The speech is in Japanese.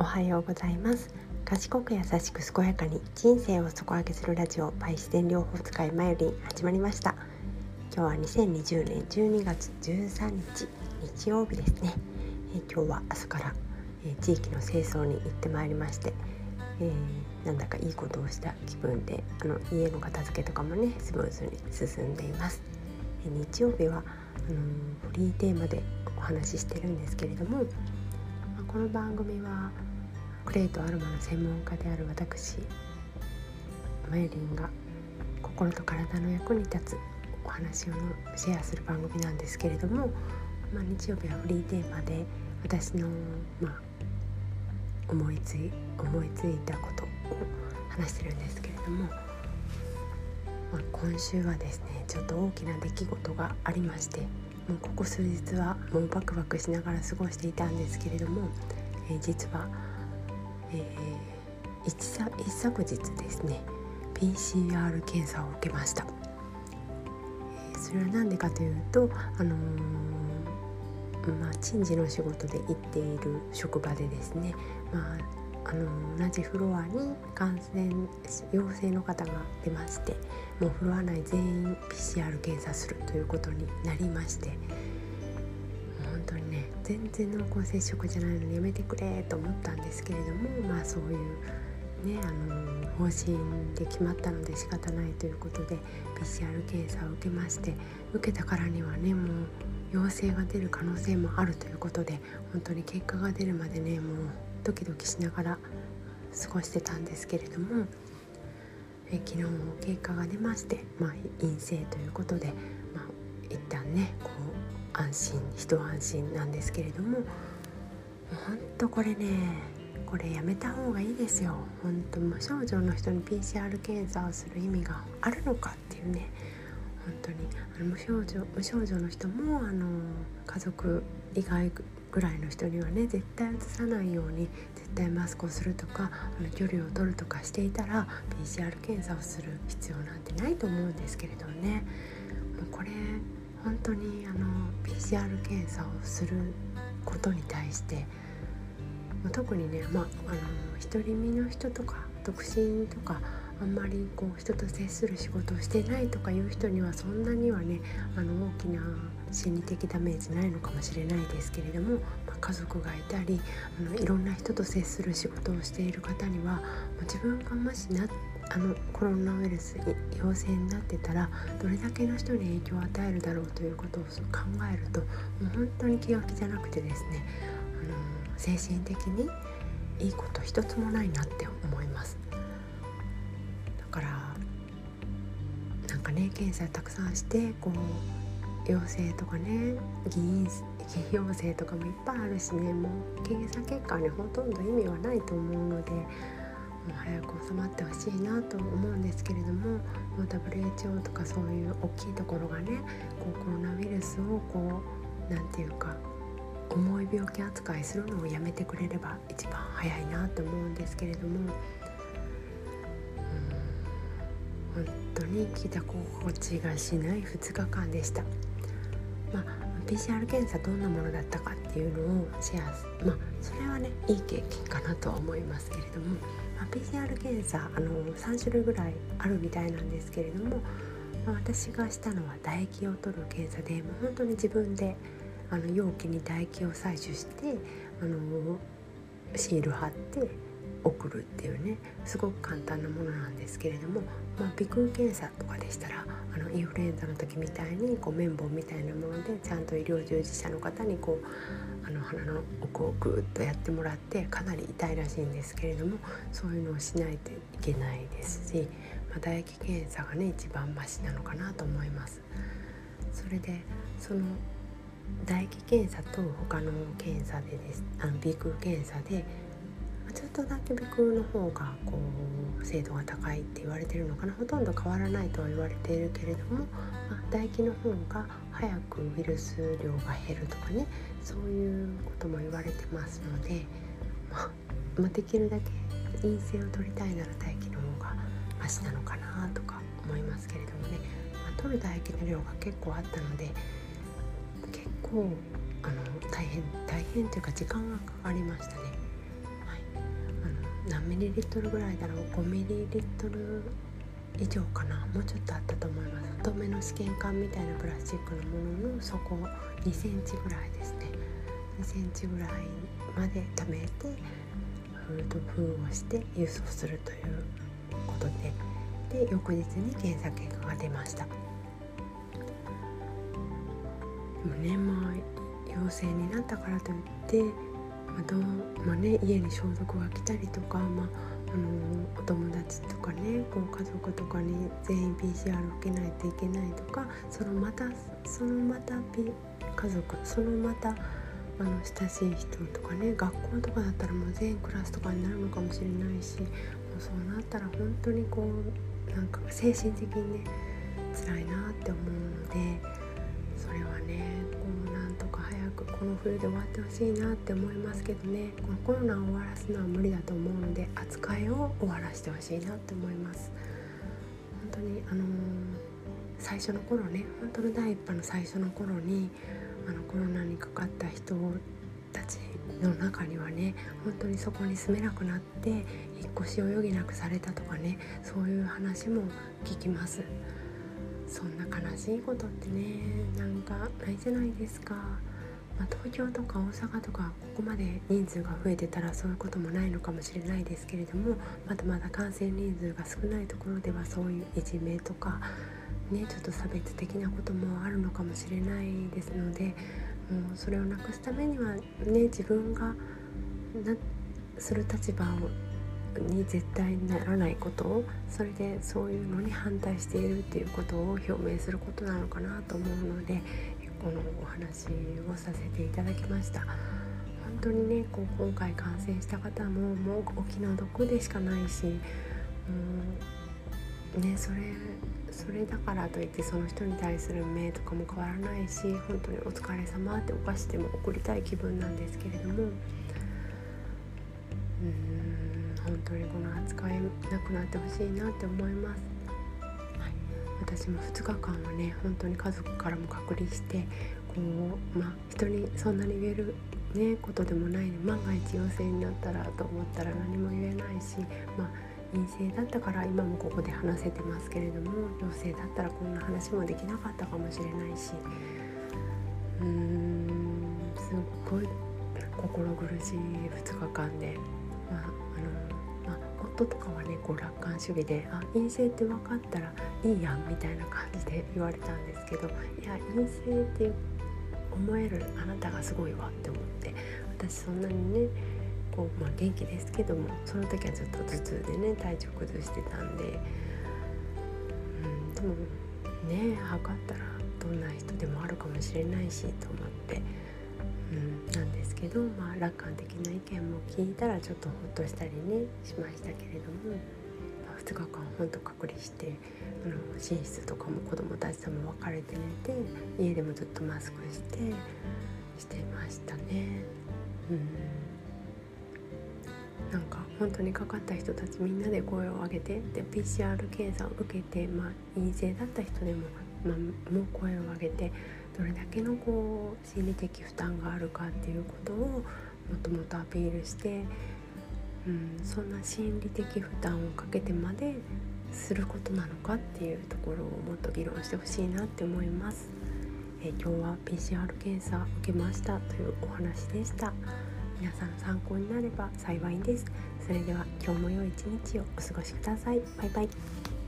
おはようございます。賢く優しく健やかに人生を底上げするラジオバイ自然療法使いマヨリン始まりました。今日は2020年12月13日日曜日ですね、え今日は朝から、え地域の清掃に行ってまいりまして、えー、なんだかいいことをした気分であの家の片付けとかもねスムーズに進んでいます、え日曜日はあのフリーテーマでお話ししてるんですけれどもこの番組はクレイとアロマの専門家である私マユリンが心と体の役に立つお話をシェアする番組なんですけれども、まあ、日曜日はフリーテーマで私の、まあ、思いつい思いついたことを話してるんですけれども、まあ、今週はですねちょっと大きな出来事がありましてもうここ数日はもうバクバクしながら過ごしていたんですけれども、えー、実は、えー、一一昨日ですね PCR 検査を受けました、えー、それは何でかというとあのまあ、珍事の仕事で行っている職場でですね、まあ、あの同じフロアに感染陽性の方が出ましてもうフロア内全員 PCR 検査するということになりましてね。全然濃厚接触じゃないのにやめてくれと思ったんですけれどもまあそういうねあの方針で決まったので仕方ないということで PCR 検査を受けまして受けたからにはねもう陽性が出る可能性もあるということで本当に結果が出るまでねもうドキドキしながら過ごしてたんですけれどもえ昨日も結果が出まして、まあ、陰性ということで、まあ、一旦ねこう安心一安心なんですけれども本当これねこれやめた方がいいですよ。本当無症状の人に PCR 検査をする意味があるのかっていうね。本当にあの無症状無症状の人もあの家族以外ぐらいの人にはね絶対うつさないように絶対マスクをするとかあの距離を取るとかしていたら PCR 検査をする必要なんてないと思うんですけれどね。もうこれ本当にあの PCR 検査をすることに対して特にね、まあ、あの独り身の人とか独身とかあんまりこう人と接する仕事をしてないとかいう人にはそんなにはねあの大きな心理的ダメージないのかもしれないですけれども、まあ、家族がいたりあのいろんな人と接する仕事をしている方には自分がもしなっあのコロナウイルス陽性になってたらどれだけの人に影響を与えるだろうということを考えるともう本当に気が気じゃなくてですねあの精神的にいいこと一つもないなって思います。だからなんかね検査たくさんしてこう陽性とかね偽陽性とかもいっぱいあるしねもう検査結果にほとんど意味はないと思うのでも早く収まってほしいなと思うんですけれどももう WHO とかそういう大きいところがねこうコロナウイルスをこう何て言うか重い病気扱いするのをやめてくれれば一番早いなと思うんですけれども本当に聞いた心地がしない2日間でした。まあ、PCR 検査どんなものだったかっていうのをシェアまあそれはねいい経験かなとは思いますけれども、まあ、PCR 検査あの3種類ぐらいあるみたいなんですけれども、まあ、私がしたのは唾液を取る検査でもう本当に自分であの容器に唾液を採取してあのシール貼って送るっていうねすごく簡単なものなんですけれども、まあ、鼻腔検査とかでしたらあのインフルエンザの時みたいにこう綿棒みたいなものでちゃんと医療従事者の方にこうあの鼻の奥をグーッとやってもらってかなり痛いらしいんですけれどもそういうのをしないといけないですし、まあ、唾液検査がね一番マシなのかなと思います。それでその唾液検査と他の検査でですあの鼻腔検査でちょっとだけ鼻腔の方がこう精度が高いって言われてるのかなほとんど変わらないとは言われているけれども、まあ、唾液の方が早くウイルス量が減るとかねそういうことも言われてますので、まあ、できるだけ陰性を取りたいなら唾液の方がマシなのかなとか思いますけれどもね、まあ、取る唾液の量が結構あったので結構あの大変大変というか時間がかかりましたね。何ミリリットルぐらいだろう？5ミリリットル以上かな？もうちょっとあったと思います。太めの試験管みたいなプラスチックのものの底2センチぐらいですね。2センチぐらいまで溜めて封と封をして輸送するということで。で翌日に検査結果が出ました。でもねまあ陽性になったからといってあどうまあね、家に消毒が来たりとか、まあ、あのお友達とかねこう家族とかに全員 PCR 受けないといけないとかそのまたそのまた、家族そのまたあの親しい人とかね学校とかだったらもう全クラスとかになるのかもしれないしもうそうなったら本当にこうなんか精神的にね辛いなって思うのでそれはねこの冬で終わってほしいなって思いますけどね。このコロナを終わらすのは無理だと思うので扱いを終わらせてほしいなって思います。本当にあのー、最初の頃ね本当の第一波の最初の頃にあのコロナにかかった人たちの中にはね本当にそこに住めなくなって引っ越しを余儀なくされたとかねそういう話も聞きます。そんな悲しいことってねなんかないじゃないですか、まあ、東京とか大阪とかここまで人数が増えてたらそういうこともないのかもしれないですけれどもまだまだ感染人数が少ないところではそういういじめとかねちょっと差別的なこともあるのかもしれないですのでもうそれをなくすためにはね自分がなする立場に絶対にならないことをそれでそういうのに反対しているっていうことを表明することなのかなと思うのでこのお話をさせていただきました。本当にねこう今回感染した方ももうお気の毒でしかないし、うん、ねそれそれだからといってその人に対する目とかも変わらないし本当にお疲れ様ってお菓子でも送りたい気分なんですけれどもうん本当にこの扱いなくなってほしいなって思います。私も2日間はね本当に家族からも隔離してこうまあ人にそんなに言えるねことでもないで万が一陽性になったらと思ったら何も言えないしまあ陰性だったから今もここで話せてますけれども陽性だったらこんな話もできなかったかもしれないしうーんすっごい心苦しい2日間で、まあ、夫とかはねこう楽観主義で「あ陰性って分かったらいいやん」みたいな感じで言われたんですけどいや陰性って思えるあなたがすごいわって思って私そんなにねこう、まあ、元気ですけどもその時はずっと頭痛でね体調崩してたんで、うん、でもね測ったらどんな人でもあるかもしれないしと思って、うん、なんですけど、まあ、楽観的な意見も聞いたらちょっとほっとしたりねしましたけれども、まあ、2日間ほんと隔離してあの寝室とかも子供たちとも別れて寝て家でもずっとマスクしてしてましたね。うんなんか本当にかかった人たちみんなで声を上げてで PCR 検査を受けて、まあ、陰性だった人でも、まあ、もう声を上げてどれだけのこう心理的負担があるかっていうことをもっともっとアピールして、うん、そんな心理的負担をかけてまですることなのかっていうところをもっと議論してほしいなって思います。え今日は PCR 検査受けましたというお話でした。皆さん参考になれば幸いですそれでは今日も良い一日をお過ごしくださいバイバイ